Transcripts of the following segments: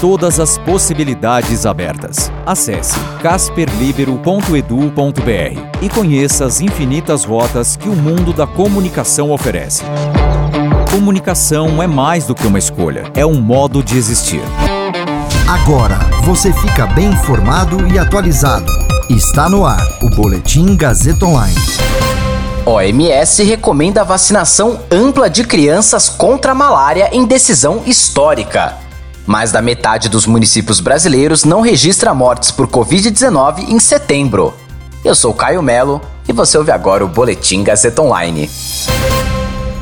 Todas as possibilidades abertas. Acesse casperlibero.edu.br e conheça as infinitas rotas que o mundo da comunicação oferece. Comunicação é mais do que uma escolha, é um modo de existir. Agora você fica bem informado e atualizado. Está no ar o Boletim Gazeta Online. OMS recomenda a vacinação ampla de crianças contra a malária em decisão histórica. Mais da metade dos municípios brasileiros não registra mortes por Covid-19 em setembro. Eu sou Caio Melo e você ouve agora o Boletim Gazeta Online.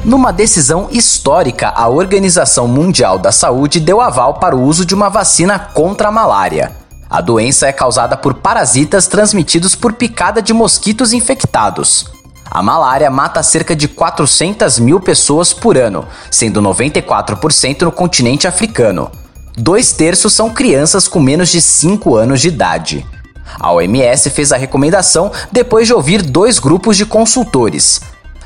Numa decisão histórica, a Organização Mundial da Saúde deu aval para o uso de uma vacina contra a malária. A doença é causada por parasitas transmitidos por picada de mosquitos infectados. A malária mata cerca de 400 mil pessoas por ano, sendo 94% no continente africano. Dois terços são crianças com menos de 5 anos de idade. A OMS fez a recomendação depois de ouvir dois grupos de consultores,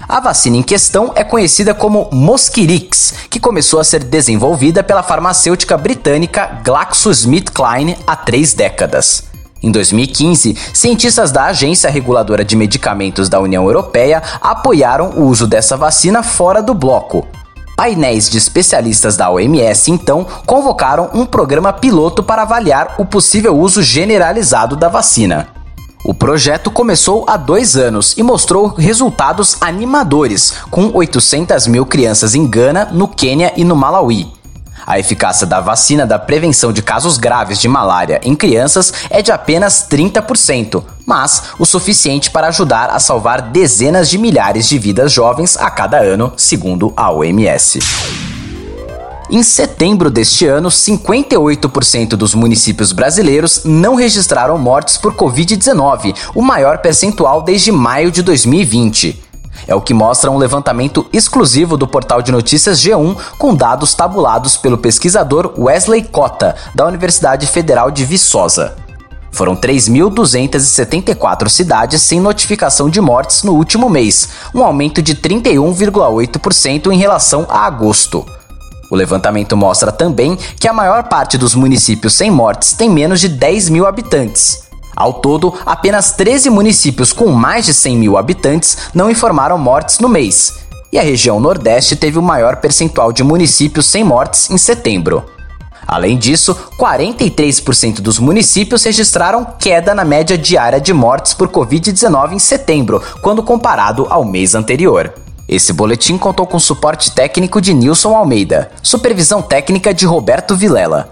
a vacina em questão é conhecida como Mosquirix, que começou a ser desenvolvida pela farmacêutica britânica GlaxoSmithKline há três décadas. Em 2015, cientistas da Agência Reguladora de Medicamentos da União Europeia apoiaram o uso dessa vacina fora do bloco. Painéis de especialistas da OMS então convocaram um programa piloto para avaliar o possível uso generalizado da vacina. O projeto começou há dois anos e mostrou resultados animadores, com 800 mil crianças em Gana, no Quênia e no Malawi. A eficácia da vacina da prevenção de casos graves de malária em crianças é de apenas 30%, mas o suficiente para ajudar a salvar dezenas de milhares de vidas jovens a cada ano, segundo a OMS. Em setembro deste ano, 58% dos municípios brasileiros não registraram mortes por Covid-19, o maior percentual desde maio de 2020. É o que mostra um levantamento exclusivo do portal de notícias G1 com dados tabulados pelo pesquisador Wesley Cota, da Universidade Federal de Viçosa. Foram 3.274 cidades sem notificação de mortes no último mês, um aumento de 31,8% em relação a agosto. O levantamento mostra também que a maior parte dos municípios sem mortes tem menos de 10 mil habitantes. Ao todo, apenas 13 municípios com mais de 100 mil habitantes não informaram mortes no mês, e a região Nordeste teve o maior percentual de municípios sem mortes em setembro. Além disso, 43% dos municípios registraram queda na média diária de mortes por Covid-19 em setembro, quando comparado ao mês anterior. Esse boletim contou com suporte técnico de Nilson Almeida, supervisão técnica de Roberto Vilela,